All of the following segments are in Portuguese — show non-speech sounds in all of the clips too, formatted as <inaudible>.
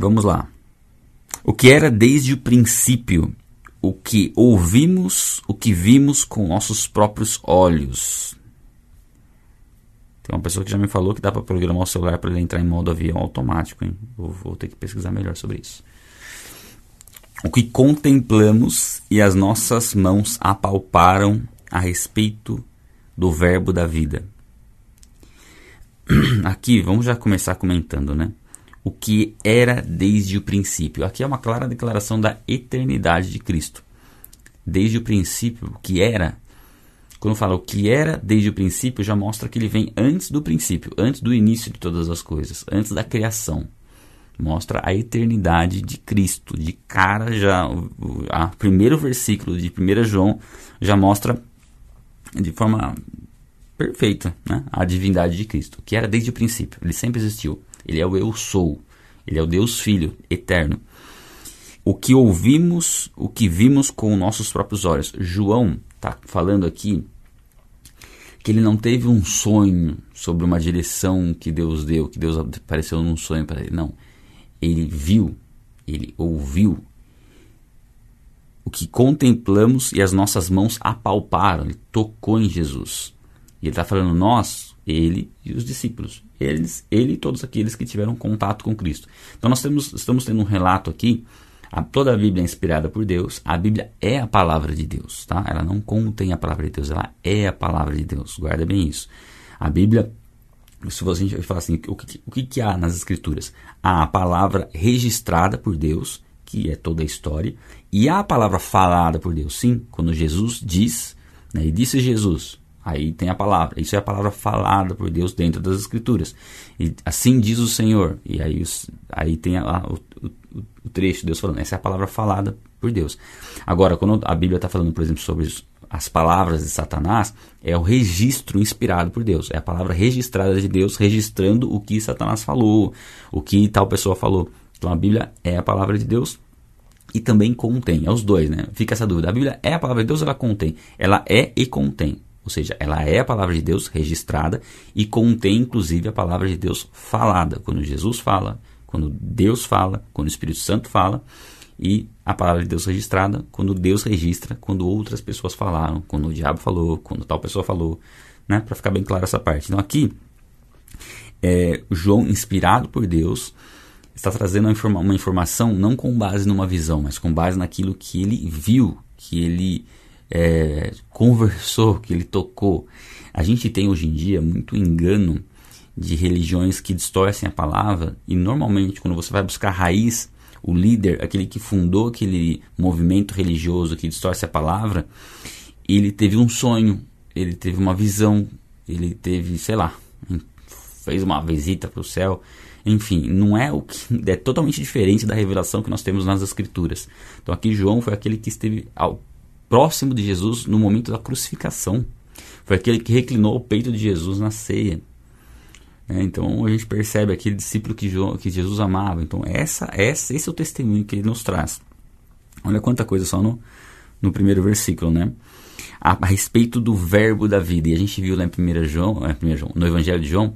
Vamos lá. O que era desde o princípio, o que ouvimos, o que vimos com nossos próprios olhos. Tem uma pessoa que já me falou que dá para programar o celular para ele entrar em modo avião automático, hein? Vou, vou ter que pesquisar melhor sobre isso. O que contemplamos e as nossas mãos apalparam a respeito do verbo da vida. <clears throat> Aqui, vamos já começar comentando, né? O que era desde o princípio. Aqui é uma clara declaração da eternidade de Cristo. Desde o princípio, o que era. Quando fala o que era desde o princípio, já mostra que ele vem antes do princípio, antes do início de todas as coisas, antes da criação. Mostra a eternidade de Cristo. De cara, já. O primeiro versículo de 1 João já mostra de forma perfeita né, a divindade de Cristo, que era desde o princípio, ele sempre existiu. Ele é o eu sou. Ele é o Deus Filho eterno. O que ouvimos, o que vimos com nossos próprios olhos. João está falando aqui que ele não teve um sonho sobre uma direção que Deus deu, que Deus apareceu num sonho para ele. Não. Ele viu, ele ouviu o que contemplamos e as nossas mãos apalparam. Ele tocou em Jesus. E ele está falando, nós, ele e os discípulos. Eles, ele e todos aqueles que tiveram contato com Cristo. Então nós temos, estamos tendo um relato aqui. A, toda a Bíblia é inspirada por Deus. A Bíblia é a palavra de Deus, tá? Ela não contém a palavra de Deus, ela é a palavra de Deus. Guarda bem isso. A Bíblia, se você falar assim, o que, o que há nas Escrituras? Há a palavra registrada por Deus, que é toda a história, e há a palavra falada por Deus. Sim, quando Jesus diz, né, e disse Jesus, Aí tem a palavra. Isso é a palavra falada por Deus dentro das Escrituras. E assim diz o Senhor. E aí, aí tem o, o, o, trecho de Deus falando. Essa é a palavra falada por Deus. Agora, quando a Bíblia está falando, por exemplo, sobre as palavras de Satanás, é o registro inspirado por Deus. É a palavra registrada de Deus, registrando o que Satanás falou, o que tal pessoa falou. Então a Bíblia é a palavra de Deus e também contém. É os dois, né? Fica essa dúvida. A Bíblia é a palavra de Deus, ela contém. Ela é e contém. Ou seja, ela é a palavra de Deus registrada e contém inclusive a palavra de Deus falada. Quando Jesus fala, quando Deus fala, quando o Espírito Santo fala, e a palavra de Deus registrada quando Deus registra, quando outras pessoas falaram, quando o diabo falou, quando tal pessoa falou, né? Para ficar bem claro essa parte. Então aqui, é, João, inspirado por Deus, está trazendo uma, informa uma informação não com base numa visão, mas com base naquilo que ele viu, que ele é, conversou, que ele tocou. A gente tem hoje em dia muito engano de religiões que distorcem a palavra e normalmente quando você vai buscar raiz, o líder, aquele que fundou aquele movimento religioso que distorce a palavra, ele teve um sonho, ele teve uma visão, ele teve, sei lá, fez uma visita para o céu. Enfim, não é o que é totalmente diferente da revelação que nós temos nas escrituras. Então aqui João foi aquele que esteve ao próximo de Jesus no momento da crucificação. Foi aquele que reclinou o peito de Jesus na ceia. É, então a gente percebe aquele discípulo que, que Jesus amava. Então essa, essa, esse é o testemunho que ele nos traz. Olha quanta coisa só no, no primeiro versículo, né? A, a respeito do verbo da vida. E a gente viu lá em 1 João, é, 1 João, no Evangelho de João,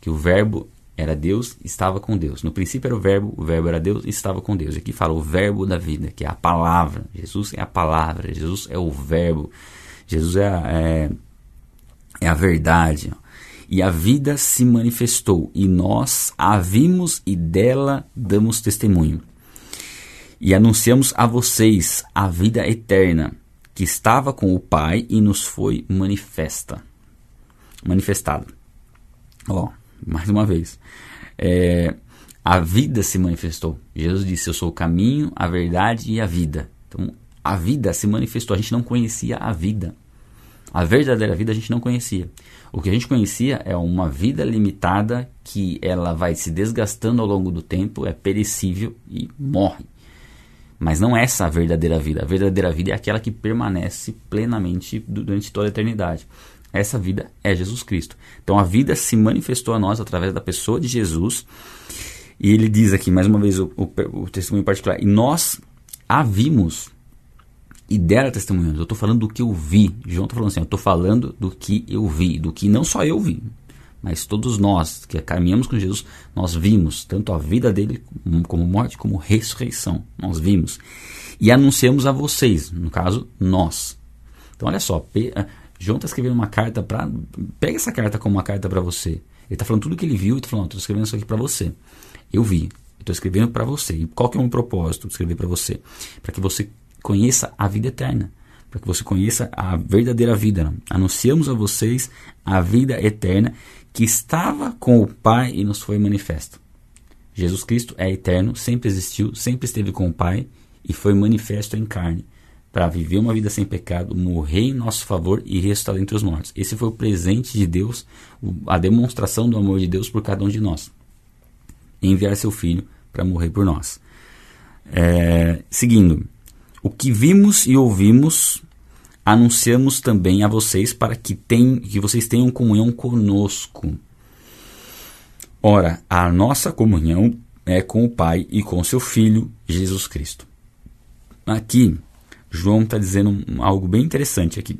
que o verbo era Deus, estava com Deus. No princípio era o verbo, o verbo era Deus, estava com Deus. Aqui fala o verbo da vida, que é a palavra. Jesus é a palavra, Jesus é o verbo, Jesus é a, é, é a verdade. E a vida se manifestou, e nós a vimos e dela damos testemunho. E anunciamos a vocês a vida eterna, que estava com o Pai e nos foi manifesta. Manifestada. Ó, mais uma vez. É, a vida se manifestou. Jesus disse: Eu sou o caminho, a verdade e a vida. Então, a vida se manifestou. A gente não conhecia a vida. A verdadeira vida a gente não conhecia. O que a gente conhecia é uma vida limitada que ela vai se desgastando ao longo do tempo, é perecível e morre. Mas não é essa a verdadeira vida. A verdadeira vida é aquela que permanece plenamente durante toda a eternidade. Essa vida é Jesus Cristo. Então a vida se manifestou a nós através da pessoa de Jesus. E ele diz aqui, mais uma vez, o, o, o testemunho particular. E nós a vimos e dera testemunhos. Eu estou falando do que eu vi. João está falando assim, eu estou falando do que eu vi. Do que não só eu vi, mas todos nós que caminhamos com Jesus, nós vimos tanto a vida dele como morte, como ressurreição. Nós vimos. E anunciamos a vocês, no caso, nós. Então, olha só, João está escrevendo uma carta para. Pega essa carta como uma carta para você. Ele está falando tudo que ele viu e está falando: estou escrevendo isso aqui para você. Eu vi, estou escrevendo para você. E qual que é o meu propósito de escrever para você? Para que você conheça a vida eterna para que você conheça a verdadeira vida. Anunciamos a vocês a vida eterna que estava com o Pai e nos foi manifesto. Jesus Cristo é eterno, sempre existiu, sempre esteve com o Pai e foi manifesto em carne para viver uma vida sem pecado, morrer em nosso favor e ressuscitar entre os mortos. Esse foi o presente de Deus, a demonstração do amor de Deus por cada um de nós. Enviar seu filho para morrer por nós. É, seguindo, o que vimos e ouvimos, anunciamos também a vocês para que, tem, que vocês tenham comunhão conosco. Ora, a nossa comunhão é com o Pai e com seu Filho, Jesus Cristo. Aqui, João está dizendo algo bem interessante aqui.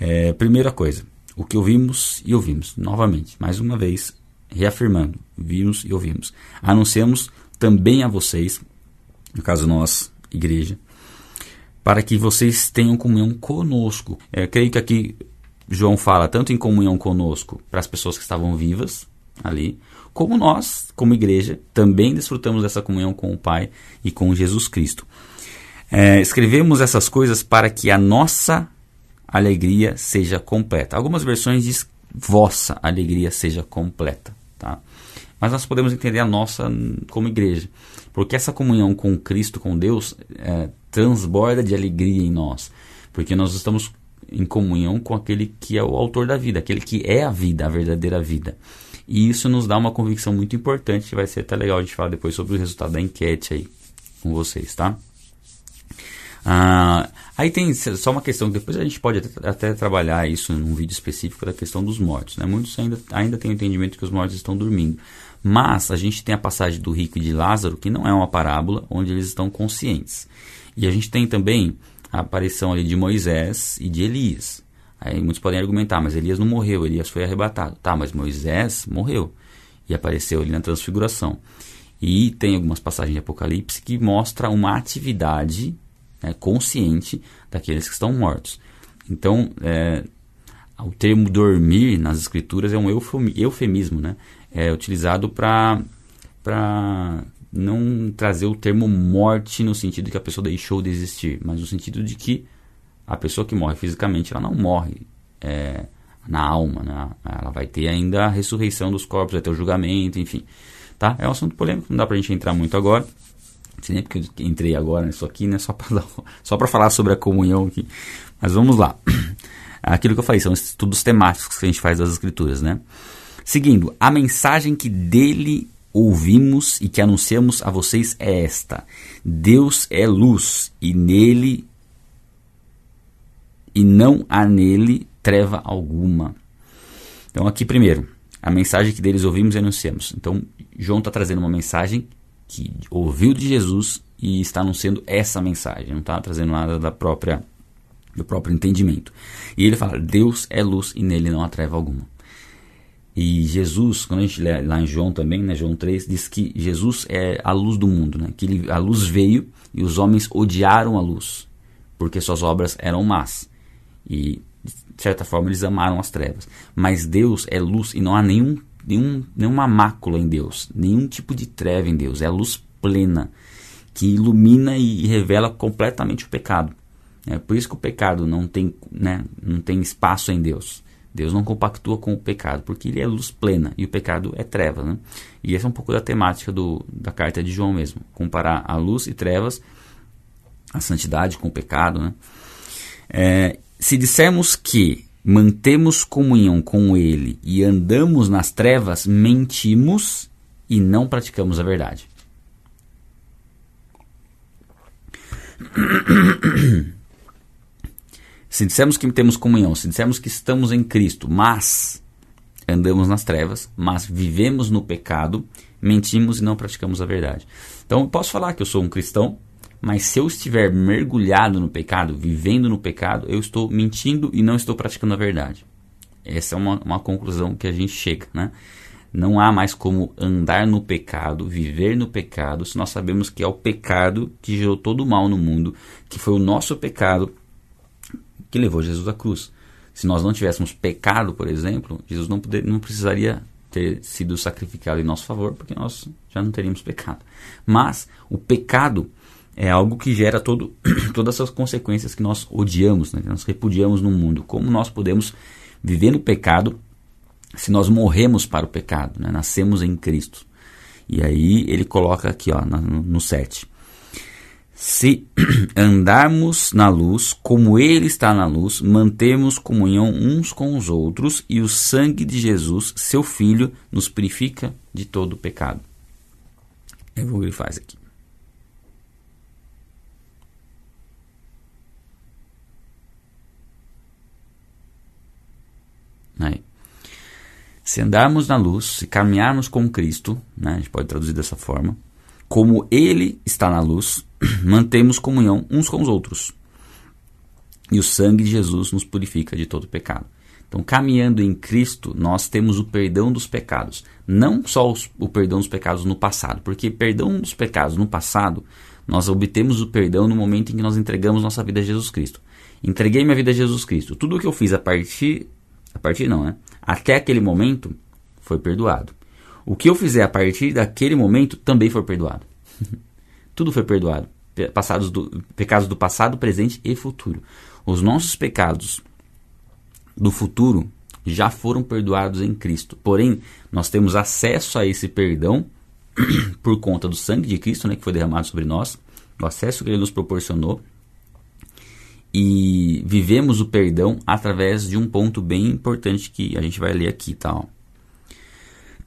É, primeira coisa, o que ouvimos e ouvimos, novamente, mais uma vez, reafirmando, vimos e ouvimos. Anunciamos também a vocês, no caso nós, igreja, para que vocês tenham comunhão conosco. É, creio que aqui João fala tanto em comunhão conosco para as pessoas que estavam vivas ali, como nós, como igreja, também desfrutamos dessa comunhão com o Pai e com Jesus Cristo. É, escrevemos essas coisas para que a nossa alegria seja completa. Algumas versões diz vossa alegria seja completa, tá? Mas nós podemos entender a nossa como igreja, porque essa comunhão com Cristo, com Deus, é, transborda de alegria em nós, porque nós estamos em comunhão com aquele que é o autor da vida, aquele que é a vida, a verdadeira vida. E isso nos dá uma convicção muito importante, vai ser até legal a gente falar depois sobre o resultado da enquete aí com vocês, tá? Ah, aí tem só uma questão, depois a gente pode até, até, trabalhar isso num vídeo específico da questão dos mortos. Né? Muitos ainda, ainda têm o entendimento que os mortos estão dormindo. Mas a gente tem a passagem do rico e de Lázaro, que não é uma parábola, onde eles estão conscientes. E a gente tem também a aparição ali de Moisés e de Elias. Aí muitos podem argumentar, mas Elias não morreu, Elias foi arrebatado. Tá, mas Moisés morreu e apareceu ali na transfiguração. E tem algumas passagens de Apocalipse que mostra uma atividade né, consciente daqueles que estão mortos. Então, é, o termo dormir nas escrituras é um eufemismo, né? É utilizado para não trazer o termo morte no sentido que a pessoa deixou de existir, mas no sentido de que a pessoa que morre fisicamente, ela não morre é, na alma, né? ela vai ter ainda a ressurreição dos corpos, vai ter o julgamento, enfim. Tá? É um assunto polêmico, não dá pra gente entrar muito agora. Não nem porque eu entrei agora nisso aqui, né? Só para <laughs> só para falar sobre a comunhão aqui. Mas vamos lá. <clears throat> Aquilo que eu falei, são estudos temáticos que a gente faz das escrituras, né? Seguindo, a mensagem que dele ouvimos e que anunciamos a vocês é esta: Deus é luz e nele e não há nele treva alguma. Então aqui primeiro, a mensagem que deles ouvimos e anunciamos. Então João está trazendo uma mensagem que ouviu de Jesus e está anunciando essa mensagem, não está trazendo nada da própria do próprio entendimento. E ele fala: Deus é luz e nele não há treva alguma. E Jesus, quando a gente lê lá em João também, né, João 3, diz que Jesus é a luz do mundo, né, que ele, a luz veio e os homens odiaram a luz, porque suas obras eram más. E, de certa forma, eles amaram as trevas. Mas Deus é luz e não há nenhum, nenhum, nenhuma mácula em Deus, nenhum tipo de treva em Deus. É a luz plena que ilumina e revela completamente o pecado. É por isso que o pecado não tem, né, não tem espaço em Deus. Deus não compactua com o pecado, porque ele é luz plena e o pecado é trevas. Né? E essa é um pouco da temática do, da carta de João mesmo. Comparar a luz e trevas, a santidade com o pecado. Né? É, se dissermos que mantemos comunhão com ele e andamos nas trevas, mentimos e não praticamos a verdade. <clears throat> Se dissermos que temos comunhão, se dissermos que estamos em Cristo, mas andamos nas trevas, mas vivemos no pecado, mentimos e não praticamos a verdade. Então, eu posso falar que eu sou um cristão, mas se eu estiver mergulhado no pecado, vivendo no pecado, eu estou mentindo e não estou praticando a verdade. Essa é uma, uma conclusão que a gente chega, né? Não há mais como andar no pecado, viver no pecado, se nós sabemos que é o pecado que gerou todo o mal no mundo, que foi o nosso pecado que levou Jesus à cruz. Se nós não tivéssemos pecado, por exemplo, Jesus não, poder, não precisaria ter sido sacrificado em nosso favor, porque nós já não teríamos pecado. Mas o pecado é algo que gera todo, <clears throat> todas essas consequências que nós odiamos, né, que nós repudiamos no mundo. Como nós podemos viver no pecado se nós morremos para o pecado, né, nascemos em Cristo? E aí ele coloca aqui ó, no 7. Se <clears throat> andarmos na luz, como Ele está na luz, mantemos comunhão uns com os outros, e o sangue de Jesus, seu Filho, nos purifica de todo o pecado. Eu vou grifar isso aqui. Aí. Se andarmos na luz, se caminharmos com Cristo, né, a gente pode traduzir dessa forma, como Ele está na luz, <clears throat> mantemos comunhão uns com os outros. E o sangue de Jesus nos purifica de todo pecado. Então, caminhando em Cristo, nós temos o perdão dos pecados. Não só os, o perdão dos pecados no passado, porque perdão dos pecados no passado, nós obtemos o perdão no momento em que nós entregamos nossa vida a Jesus Cristo. Entreguei minha vida a Jesus Cristo. Tudo o que eu fiz a partir. A partir não, né? Até aquele momento foi perdoado. O que eu fizer a partir daquele momento também foi perdoado. <laughs> Tudo foi perdoado. Passados do, pecados do passado, presente e futuro. Os nossos pecados do futuro já foram perdoados em Cristo. Porém, nós temos acesso a esse perdão <clears throat> por conta do sangue de Cristo, né, que foi derramado sobre nós, o acesso que ele nos proporcionou. E vivemos o perdão através de um ponto bem importante que a gente vai ler aqui, tá? Ó.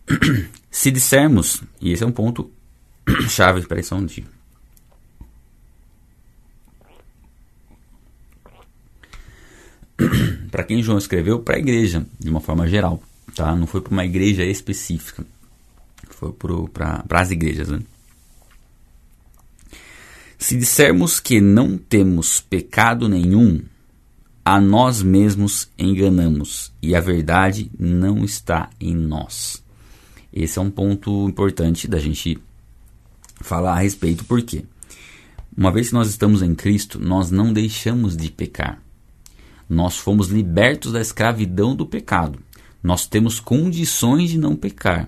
<clears throat> Se dissermos, e esse é um ponto <clears throat> chave, peraí só um dia. <clears throat> para quem João escreveu, para a igreja, de uma forma geral, tá? Não foi para uma igreja específica, foi para as igrejas, né? Se dissermos que não temos pecado nenhum, a nós mesmos enganamos e a verdade não está em nós. Esse é um ponto importante da gente falar a respeito, porque uma vez que nós estamos em Cristo, nós não deixamos de pecar. Nós fomos libertos da escravidão do pecado. Nós temos condições de não pecar,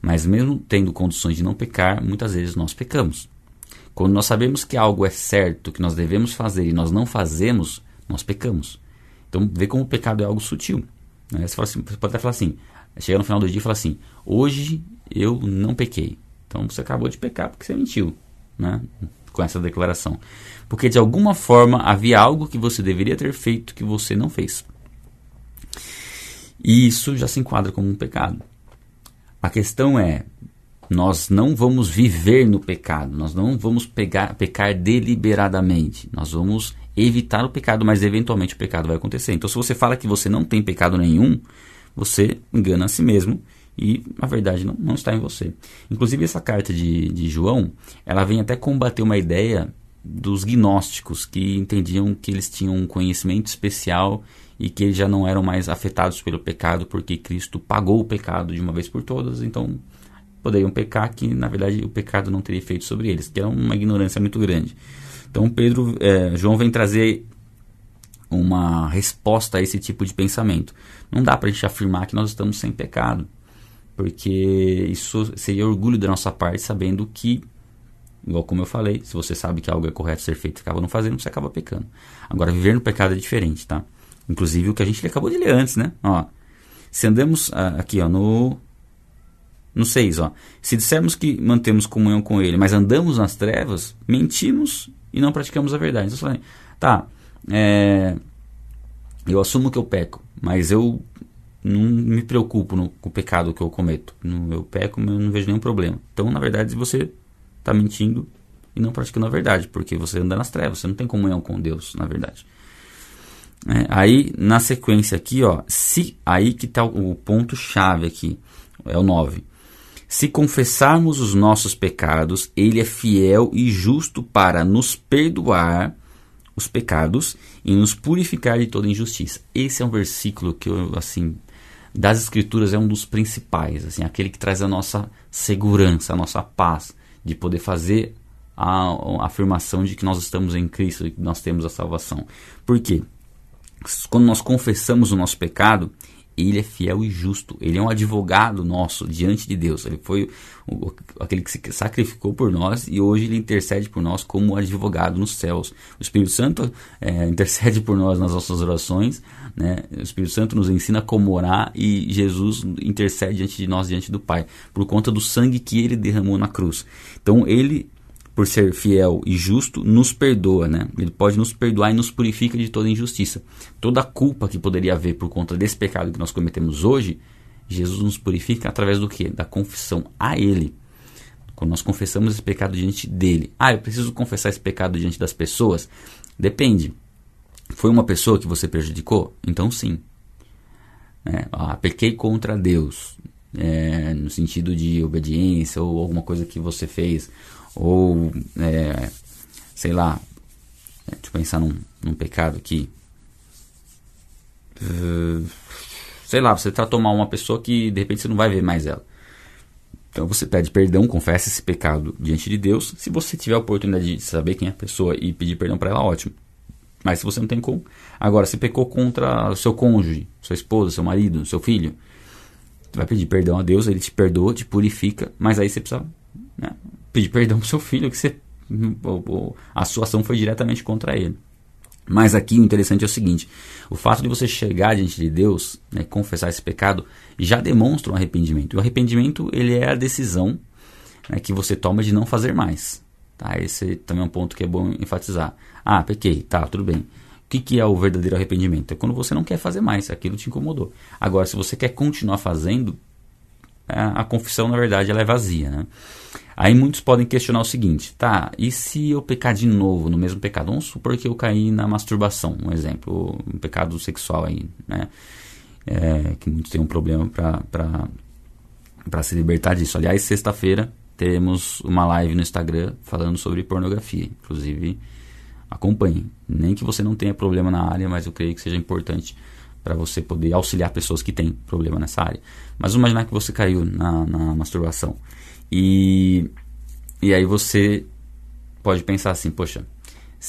mas mesmo tendo condições de não pecar, muitas vezes nós pecamos. Quando nós sabemos que algo é certo, que nós devemos fazer e nós não fazemos, nós pecamos. Então, vê como o pecado é algo sutil. Né? Você, assim, você pode até falar assim: chega no final do dia e fala assim: hoje eu não pequei. Então você acabou de pecar porque você mentiu, né? Com essa declaração. Porque de alguma forma havia algo que você deveria ter feito que você não fez. E isso já se enquadra como um pecado. A questão é, nós não vamos viver no pecado, nós não vamos pegar, pecar deliberadamente, nós vamos evitar o pecado, mas eventualmente o pecado vai acontecer. Então, se você fala que você não tem pecado nenhum, você engana a si mesmo e a verdade não, não está em você. Inclusive, essa carta de, de João, ela vem até combater uma ideia dos gnósticos, que entendiam que eles tinham um conhecimento especial e que eles já não eram mais afetados pelo pecado, porque Cristo pagou o pecado de uma vez por todas, então poderiam pecar, que na verdade o pecado não teria efeito sobre eles, que era uma ignorância muito grande. Então Pedro, é, João vem trazer uma resposta a esse tipo de pensamento. Não dá para a gente afirmar que nós estamos sem pecado, porque isso seria orgulho da nossa parte, sabendo que, igual como eu falei, se você sabe que algo é correto ser feito e acaba não fazendo, você acaba pecando. Agora, viver no pecado é diferente, tá? Inclusive o que a gente acabou de ler antes, né? Ó, se andamos ah, aqui ó, no, no 6, ó. Se dissermos que mantemos comunhão com ele, mas andamos nas trevas, mentimos e não praticamos a verdade. Então, você fala, tá, é, eu assumo que eu peco, mas eu não me preocupo no, com o pecado que eu cometo. No, eu peco, eu não vejo nenhum problema. Então, na verdade, você está mentindo e não praticando a verdade, porque você anda nas trevas, você não tem comunhão com Deus, na verdade. É, aí, na sequência aqui, ó, se aí que está o, ponto chave aqui, é o 9. Se confessarmos os nossos pecados, ele é fiel e justo para nos perdoar os pecados e nos purificar de toda injustiça. Esse é um versículo que eu assim das escrituras é um dos principais, assim, aquele que traz a nossa segurança, a nossa paz de poder fazer a, afirmação de que nós estamos em Cristo e que nós temos a salvação. Por quê? Quando nós confessamos o nosso pecado, ele é fiel e justo. Ele é um advogado nosso diante de Deus. Ele foi o, aquele que se sacrificou por nós e hoje ele intercede por nós como advogado nos céus. O Espírito Santo é, <laughs> intercede por nós nas nossas orações. Né? O Espírito Santo nos ensina como orar e Jesus intercede diante de nós, diante do Pai, por conta do sangue que ele derramou na cruz. Então ele por ser fiel e justo, nos perdoa, né? Ele pode nos perdoar e nos purifica de toda injustiça. Toda culpa que poderia haver por conta desse pecado que nós cometemos hoje, Jesus nos purifica através do que? Da confissão a Ele. Quando nós confessamos esse pecado diante dele. Ah, eu preciso confessar esse pecado diante das pessoas? Depende. Foi uma pessoa que você prejudicou? Então sim. É, ah, pequei contra Deus. É, no sentido de obediência ou alguma coisa que você fez ou, é, sei lá, é, deixa eu pensar num, num pecado aqui. Uh, sei lá, você tratou mal uma pessoa que de repente você não vai ver mais ela. Então você pede perdão, confessa esse pecado diante de Deus. Se você tiver a oportunidade de saber quem é a pessoa e pedir perdão para ela, ótimo. Mas se você não tem como. Agora, se pecou contra o seu cônjuge, sua esposa, seu marido, seu filho, você vai pedir perdão a Deus, ele te perdoa, te purifica, mas aí você precisa né, pedir perdão pro seu filho, que você, a sua ação foi diretamente contra ele. Mas aqui o interessante é o seguinte: o fato de você chegar diante de Deus, né, confessar esse pecado, já demonstra um arrependimento. E o arrependimento ele é a decisão né, que você toma de não fazer mais. Tá? Esse também é um ponto que é bom enfatizar. Ah, pequei, tá, tudo bem. O que, que é o verdadeiro arrependimento? É quando você não quer fazer mais, aquilo te incomodou. Agora, se você quer continuar fazendo, a, a confissão, na verdade, ela é vazia. Né? Aí muitos podem questionar o seguinte, tá, e se eu pecar de novo no mesmo pecado? Vamos supor que eu caí na masturbação, um exemplo, um pecado sexual aí, né? É, que muitos têm um problema para se libertar disso. Aliás, sexta-feira teremos uma live no Instagram falando sobre pornografia. Inclusive, acompanhe. Nem que você não tenha problema na área, mas eu creio que seja importante para você poder auxiliar pessoas que têm problema nessa área. Mas imaginar que você caiu na, na masturbação. E, e aí você pode pensar assim, poxa,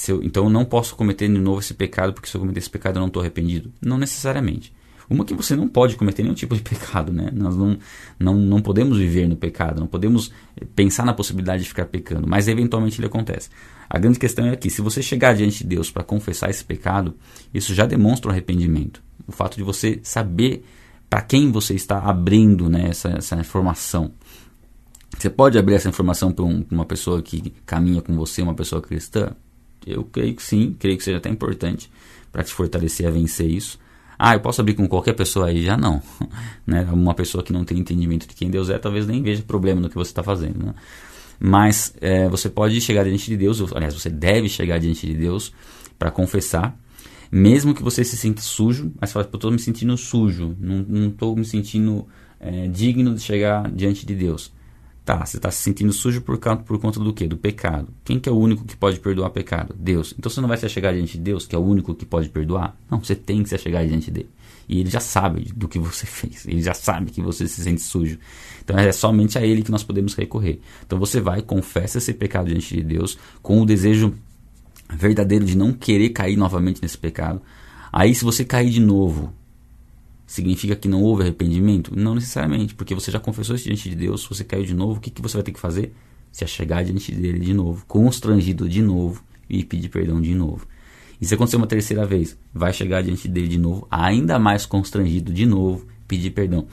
eu, então eu não posso cometer de novo esse pecado, porque se eu cometer esse pecado eu não estou arrependido. Não necessariamente. Uma que você não pode cometer nenhum tipo de <laughs> pecado, né? Nós não, não, não podemos viver no pecado, não podemos pensar na possibilidade de ficar pecando, mas eventualmente ele acontece. A grande questão é que se você chegar diante de Deus para confessar esse pecado, isso já demonstra um arrependimento. O fato de você saber para quem você está abrindo né, essa, essa informação. Você pode abrir essa informação para um, uma pessoa que caminha com você, uma pessoa cristã? Eu creio que sim, creio que seja até importante para te fortalecer a vencer isso. Ah, eu posso abrir com qualquer pessoa aí? Já não. <laughs> né? Uma pessoa que não tem entendimento de quem Deus é, talvez nem veja problema no que você está fazendo. Né? Mas é, você pode chegar diante de Deus, aliás, você deve chegar diante de Deus para confessar, mesmo que você se sinta sujo, mas você fala, eu estou me sentindo sujo, não estou me sentindo é, digno de chegar diante de Deus. Tá, você está se sentindo sujo por, por conta do quê? Do pecado. Quem que é o único que pode perdoar pecado? Deus. Então você não vai se chegar diante de Deus, que é o único que pode perdoar? Não, você tem que se chegar diante dele. E ele já sabe do que você <laughs> fez. Ele já sabe que você se sente sujo. Então é somente a ele que nós podemos recorrer. Então você vai, confessa esse pecado diante de Deus, com o desejo verdadeiro de não querer cair novamente nesse pecado. Aí se você cair de novo significa que não houve arrependimento? Não necessariamente, porque você já confessou isso diante de Deus, você caiu de novo, o que, que você vai ter que fazer? Se achegar diante dele de novo, constrangido de novo e pedir perdão de novo. E se acontecer uma terceira vez, vai chegar diante dele de novo, ainda mais constrangido de novo, pedir perdão.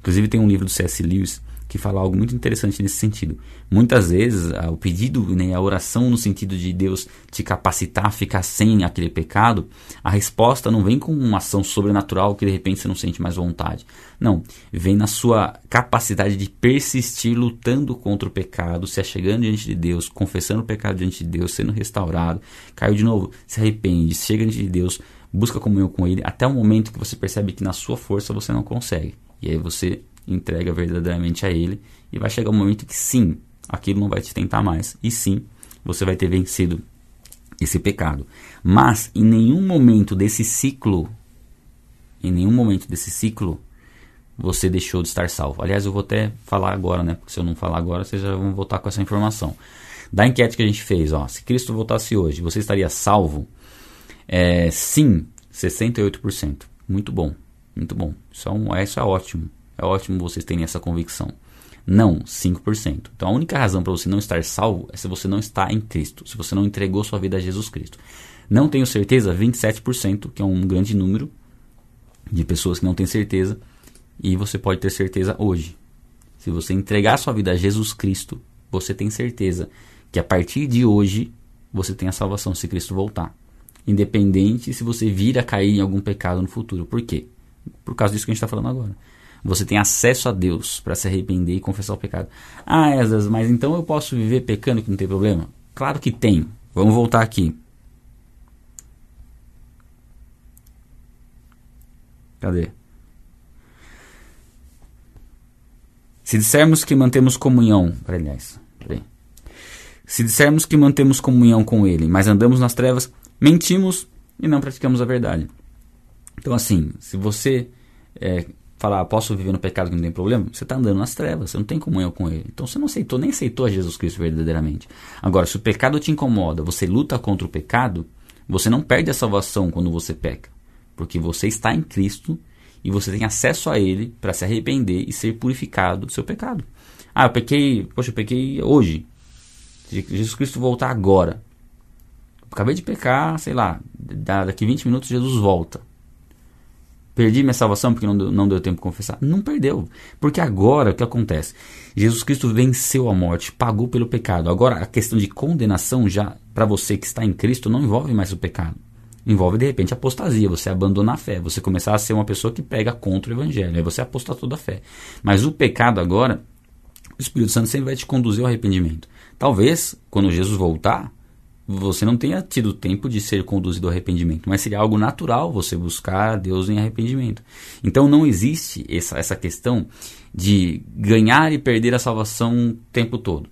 Inclusive tem um livro do C.S. Lewis que fala algo muito interessante nesse sentido. Muitas vezes, o pedido, né, a oração no sentido de Deus te capacitar a ficar sem aquele pecado, a resposta não vem com uma ação sobrenatural que de repente você não sente mais vontade. Não, vem na sua capacidade de persistir lutando contra o pecado, se achegando diante de Deus, confessando o pecado diante de Deus, sendo restaurado, caiu de novo, se arrepende, chega diante de Deus, busca comunhão com Ele, até o momento que você percebe que na sua força você não consegue. E aí você entrega verdadeiramente a Ele e vai chegar um momento que sim, aquilo não vai te tentar mais e sim, você vai ter vencido esse pecado. Mas em nenhum momento desse ciclo, em nenhum momento desse ciclo, você deixou de estar salvo. Aliás, eu vou até falar agora, né? Porque se eu não falar agora, vocês já vão voltar com essa informação. Da enquete que a gente fez, ó, se Cristo voltasse hoje, você estaria salvo? É, sim, 68%. Muito bom, muito bom. Isso é, um, isso é ótimo. É ótimo vocês terem essa convicção. Não, 5%. Então a única razão para você não estar salvo é se você não está em Cristo, se você não entregou sua vida a Jesus Cristo. Não tenho certeza, 27%, que é um grande número de pessoas que não têm certeza, e você pode ter certeza hoje. Se você entregar sua vida a Jesus Cristo, você tem certeza que a partir de hoje você tem a salvação se Cristo voltar. Independente se você vir a cair em algum pecado no futuro. Por quê? Por causa disso que a gente está falando agora. Você tem acesso a Deus para se arrepender e confessar o pecado. Ah, Esdras, mas então eu posso viver pecando que não tem problema? Claro que tem. Vamos voltar aqui. Cadê? Se dissermos que mantemos comunhão, aliás, peraí. Se dissermos que mantemos comunhão com Ele, mas andamos nas trevas, mentimos e não praticamos a verdade. Então, assim, se você é, falar, posso viver no pecado que não tem problema, você está andando nas trevas, você não tem comunhão com ele. Então você não aceitou, nem aceitou a Jesus Cristo verdadeiramente. Agora, se o pecado te incomoda, você luta contra o pecado, você não perde a salvação quando você peca, porque você está em Cristo e você tem acesso a Ele para se arrepender e ser purificado do seu pecado. Ah, eu pequei, poxa, eu pequei hoje. Jesus Cristo voltar agora. Acabei de pecar, sei lá, daqui 20 minutos Jesus volta. Perdi minha salvação porque não deu, não deu tempo de confessar? Não perdeu. Porque agora o que acontece? Jesus Cristo venceu a morte, pagou pelo pecado. Agora a questão de condenação já para você que está em Cristo não envolve mais o pecado. Envolve de repente apostasia, você abandonar a fé, você começar a ser uma pessoa que pega contra o evangelho, aí você apostatou da fé. Mas o pecado agora, o Espírito Santo sempre vai te conduzir ao arrependimento. Talvez, quando Jesus voltar, você não tenha tido tempo de ser conduzido ao arrependimento, mas seria algo natural você buscar Deus em arrependimento. Então não existe essa, essa questão de ganhar e perder a salvação o tempo todo.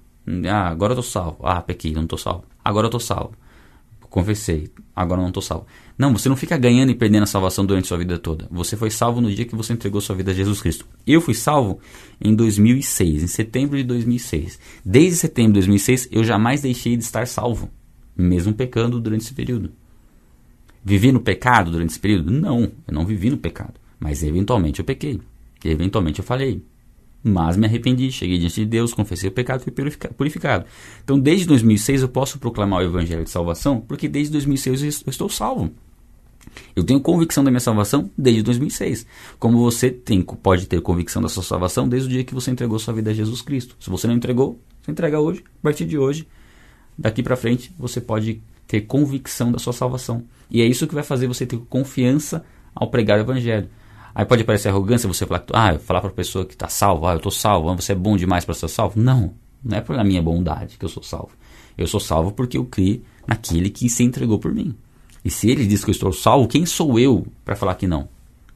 Ah, agora eu estou salvo. Ah, pequei, não estou salvo. Agora eu estou salvo. Confessei, agora não estou salvo. Não, você não fica ganhando e perdendo a salvação durante sua vida toda. Você foi salvo no dia que você entregou sua vida a Jesus Cristo. Eu fui salvo em 2006, em setembro de 2006. Desde setembro de 2006, eu jamais deixei de estar salvo mesmo pecando durante esse período. Vivi no pecado durante esse período? Não, eu não vivi no pecado. Mas eventualmente eu pequei. Eventualmente eu falei. Mas me arrependi, cheguei diante de Deus, confessei o pecado e fui purificado. Então, desde 2006 eu posso proclamar o evangelho de salvação, porque desde 2006 eu estou salvo. Eu tenho convicção da minha salvação desde 2006. Como você tem, pode ter convicção da sua salvação desde o dia que você entregou sua vida a Jesus Cristo. Se você não entregou, você entrega hoje, a partir de hoje, daqui para frente você pode ter convicção da sua salvação. E é isso que vai fazer você ter confiança ao pregar o evangelho. Aí pode parecer arrogância você falar, ah, falar para a pessoa que está salvo, ah, eu estou salvo, você é bom demais para ser salvo. Não, não é pela minha bondade que eu sou salvo. Eu sou salvo porque eu criei naquele que se entregou por mim. E se ele diz que eu estou salvo, quem sou eu para falar que não?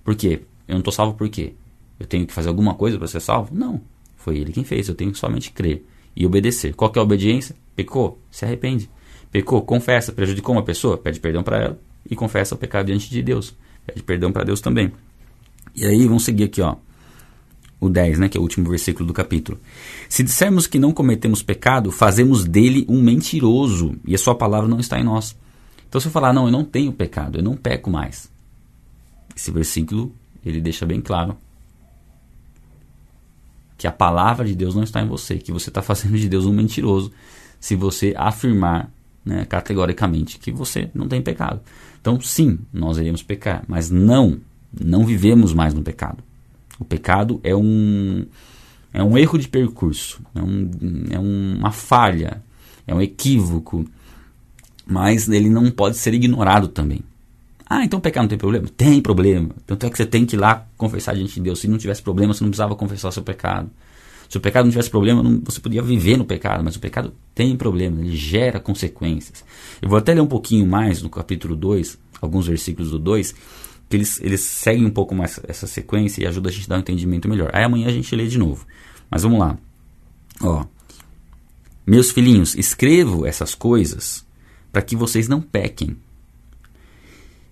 Por quê? Eu não estou salvo por quê? Eu tenho que fazer alguma coisa para ser salvo? Não. Foi ele quem fez, eu tenho que somente crer e obedecer. Qual é a obediência? Pecou, se arrepende. Pecou, confessa, prejudicou uma pessoa, pede perdão para ela e confessa o pecado diante de Deus. Pede perdão para Deus também. E aí vamos seguir aqui, ó. O 10, né, que é o último versículo do capítulo. Se dissermos que não cometemos pecado, fazemos dele um mentiroso, e a sua palavra não está em nós. Então se eu falar, não, eu não tenho pecado, eu não peco mais. Esse versículo, ele deixa bem claro que a palavra de Deus não está em você, que você está fazendo de Deus um mentiroso se você afirmar né, categoricamente que você não tem pecado. Então, sim, nós iremos pecar, mas não, não vivemos mais no pecado. O pecado é um, é um erro de percurso, é, um, é uma falha, é um equívoco, mas ele não pode ser ignorado também. Ah, então pecar não tem problema? Tem problema. Tanto é que você tem que ir lá confessar diante de Deus. Se não tivesse problema, você não precisava confessar seu pecado. Se o pecado não tivesse problema, não, você podia viver no pecado, mas o pecado tem problema, ele gera consequências. Eu vou até ler um pouquinho mais no capítulo 2, alguns versículos do 2, que eles, eles seguem um pouco mais essa sequência e ajudam a gente a dar um entendimento melhor. Aí amanhã a gente lê de novo. Mas vamos lá. Ó. Meus filhinhos, escrevo essas coisas para que vocês não pequem.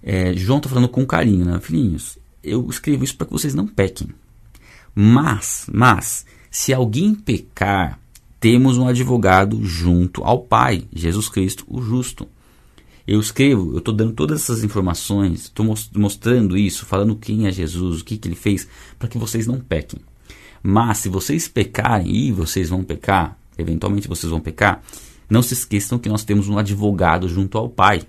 É, João está falando com carinho, né? Filhinhos, eu escrevo isso para que vocês não pequem. Mas, mas, se alguém pecar, temos um advogado junto ao Pai, Jesus Cristo, o justo. Eu escrevo, eu estou dando todas essas informações, estou mostrando isso, falando quem é Jesus, o que, que ele fez, para que vocês não pequem. Mas se vocês pecarem, e vocês vão pecar, eventualmente vocês vão pecar, não se esqueçam que nós temos um advogado junto ao Pai.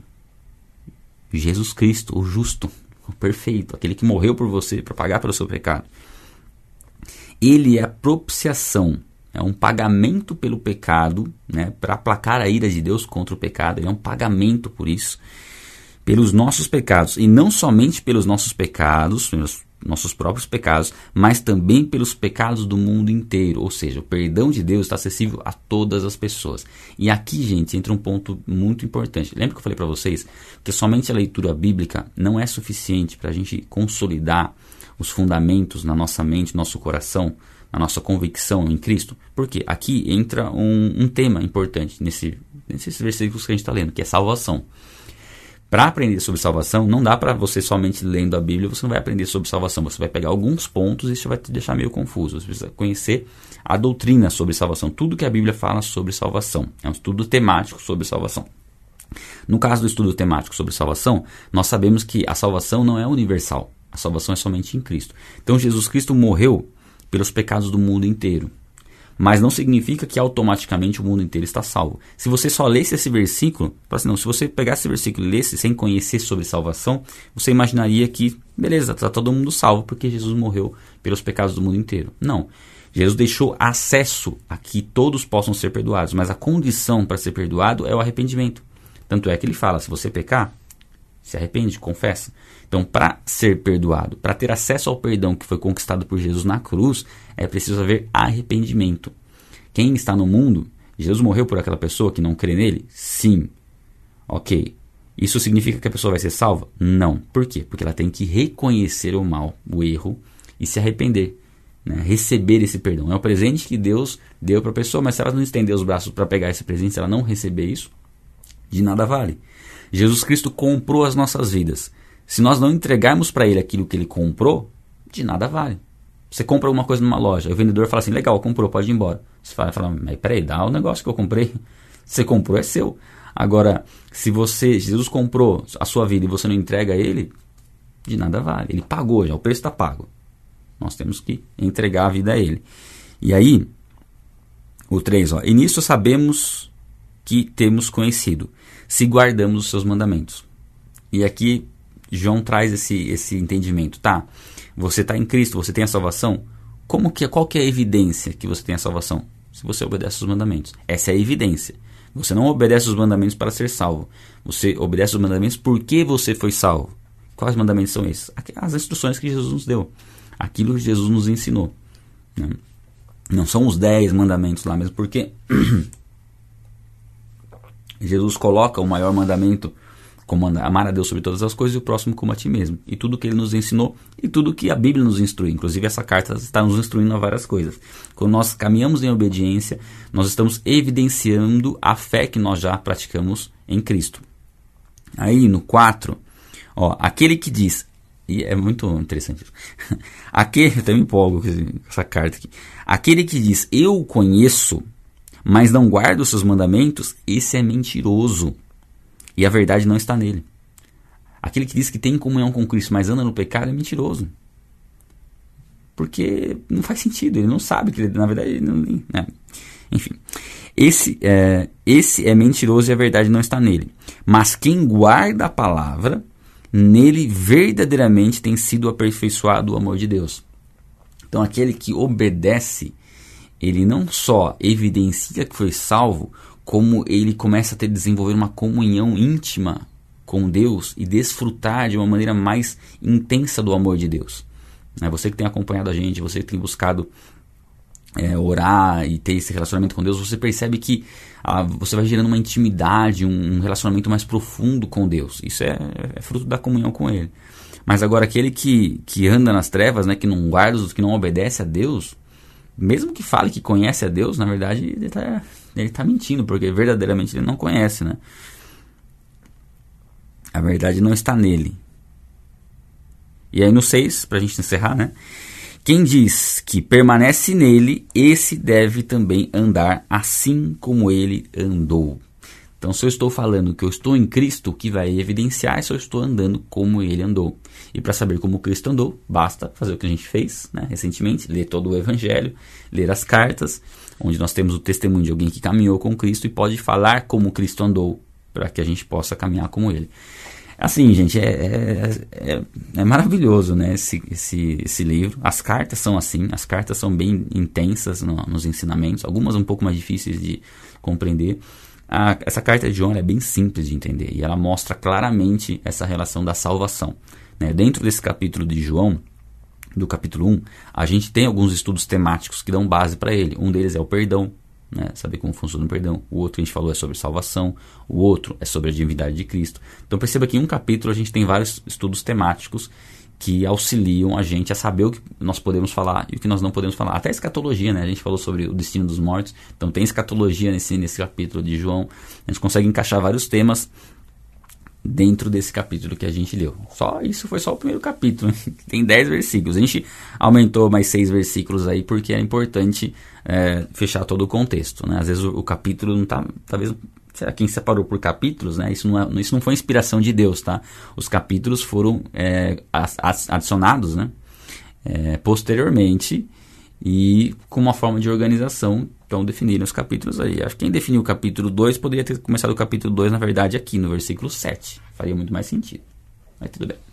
Jesus Cristo, o justo, o perfeito, aquele que morreu por você para pagar pelo seu pecado. Ele é a propiciação é um pagamento pelo pecado, né, para aplacar a ira de Deus contra o pecado. Ele é um pagamento por isso, pelos nossos pecados. E não somente pelos nossos pecados, pelos nossos próprios pecados, mas também pelos pecados do mundo inteiro. Ou seja, o perdão de Deus está acessível a todas as pessoas. E aqui, gente, entra um ponto muito importante. Lembra que eu falei para vocês que somente a leitura bíblica não é suficiente para a gente consolidar os fundamentos na nossa mente, no nosso coração? a nossa convicção em Cristo? Porque aqui entra um, um tema importante nesse, nesses versículos que a gente está lendo, que é salvação. Para aprender sobre salvação, não dá para você somente lendo a Bíblia, você não vai aprender sobre salvação. Você vai pegar alguns pontos e isso vai te deixar meio confuso. Você precisa conhecer a doutrina sobre salvação, tudo que a Bíblia fala sobre salvação. É um estudo temático sobre salvação. No caso do estudo temático sobre salvação, nós sabemos que a salvação não é universal. A salvação é somente em Cristo. Então Jesus Cristo morreu pelos pecados do mundo inteiro. Mas não significa que automaticamente o mundo inteiro está salvo. Se você só lesse esse versículo, assim, não, se você pegasse esse versículo e lesse sem conhecer sobre salvação, você imaginaria que, beleza, está todo mundo salvo porque Jesus morreu pelos pecados do mundo inteiro. Não. Jesus deixou acesso a que todos possam ser perdoados, mas a condição para ser perdoado é o arrependimento. Tanto é que ele fala: se você pecar, se arrepende, confessa. Então, para ser perdoado, para ter acesso ao perdão que foi conquistado por Jesus na cruz, é preciso haver arrependimento. Quem está no mundo, Jesus morreu por aquela pessoa que não crê nele? Sim. Ok. Isso significa que a pessoa vai ser salva? Não. Por quê? Porque ela tem que reconhecer o mal, o erro e se arrepender. Né? Receber esse perdão. É o presente que Deus deu para a pessoa, mas se ela não estender os braços para pegar esse presente, se ela não receber isso, de nada vale. Jesus Cristo comprou as nossas vidas. Se nós não entregarmos para ele aquilo que ele comprou, de nada vale. Você compra alguma coisa numa loja, o vendedor fala assim: legal, comprou, pode ir embora. Você fala, fala mas peraí, dá o negócio que eu comprei. <laughs> Você comprou, é seu. Agora, se você, Jesus comprou a sua vida e você não entrega a ele, de nada vale. Ele pagou já, o preço está pago. Nós temos que entregar a vida a ele. E aí, o 3, ó, e nisso sabemos que temos conhecido, se guardamos os seus mandamentos. E aqui João traz esse, esse entendimento, tá? Você está em Cristo, você tem a salvação. Como que qual que é a evidência que você tem a salvação? Se você obedece os mandamentos. Essa é a evidência. Você não obedece os mandamentos para ser salvo. Você obedece os mandamentos porque você foi salvo. Quais mandamentos são esses? As instruções que Jesus nos deu. Aquilo que Jesus nos ensinou. Né? Não são os dez mandamentos lá mesmo, porque Jesus coloca o maior mandamento como amar a Deus sobre todas as coisas e o próximo como a ti mesmo. E tudo que ele nos ensinou e tudo que a Bíblia nos instrui. Inclusive, essa carta está nos instruindo a várias coisas. Quando nós caminhamos em obediência, nós estamos evidenciando a fé que nós já praticamos em Cristo. Aí, no 4, ó, aquele que diz. E é muito interessante <laughs> aquele, eu até me empolgo com essa carta aqui. Aquele que diz, eu conheço, mas não guarda os seus mandamentos, esse é mentiroso e a verdade não está nele. Aquele que diz que tem comunhão com Cristo, mas anda no pecado, é mentiroso. Porque não faz sentido, ele não sabe que ele, na verdade, ele não, né? enfim. Esse é, esse é mentiroso e a verdade não está nele. Mas quem guarda a palavra, nele verdadeiramente tem sido aperfeiçoado o amor de Deus. Então, aquele que obedece, ele não só evidencia que foi salvo, como ele começa a ter desenvolver uma comunhão íntima com Deus e desfrutar de uma maneira mais intensa do amor de Deus. Né? Você que tem acompanhado a gente, você que tem buscado é, orar e ter esse relacionamento com Deus, você percebe que ah, você vai gerando uma intimidade, um, relacionamento mais profundo com Deus. Isso é, é, fruto da comunhão com Ele. Mas agora aquele que, que anda nas trevas, né, que não guarda, que não obedece a Deus, mesmo que fale que conhece a Deus, na verdade ele está ele tá mentindo, porque verdadeiramente ele não conhece, né? A verdade não está nele. E aí no 6, para a gente encerrar, né? Quem diz que permanece nele, esse deve também andar assim como ele andou. Então, se eu estou falando que eu estou em Cristo, o que vai evidenciar é se eu estou andando como ele andou. E para saber como Cristo andou, basta fazer o que a gente fez né, recentemente, ler todo o Evangelho, ler as cartas, onde nós temos o testemunho de alguém que caminhou com Cristo e pode falar como Cristo andou, para que a gente possa caminhar como ele. Assim, gente, é, é, é, é, maravilhoso, né, esse, esse, esse livro. As cartas são assim, as cartas são bem intensas no, nos ensinamentos, algumas um pouco mais difíceis de compreender. A, essa carta de João é bem simples de entender e ela mostra claramente essa relação da salvação. Né? Dentro desse capítulo de João, do capítulo 1, a gente tem alguns estudos temáticos que dão base para ele. Um deles é o perdão, né? saber como funciona o perdão. O outro a gente falou é sobre salvação, o outro é sobre a divindade de Cristo. Então perceba que em um capítulo a gente tem vários estudos temáticos que auxiliam a gente a saber o que nós podemos falar e o que nós não podemos falar. Até escatologia, né? A gente falou sobre o destino dos mortos, então tem escatologia nesse, nesse capítulo de João. A gente consegue encaixar vários temas dentro desse capítulo que a gente leu. Só isso foi só o primeiro capítulo, <laughs> tem 10 versículos. A gente aumentou mais 6 versículos aí porque é importante é, fechar todo o contexto. Né? Às vezes o, o capítulo não está, talvez quem separou por capítulos, né? Isso não, é, isso não foi inspiração de Deus, tá? Os capítulos foram é, adicionados, né? É, posteriormente e com uma forma de organização então definiram os capítulos aí. Acho que quem definiu o capítulo 2 poderia ter começado o capítulo 2, na verdade, aqui no versículo 7. Faria muito mais sentido. Mas tudo bem.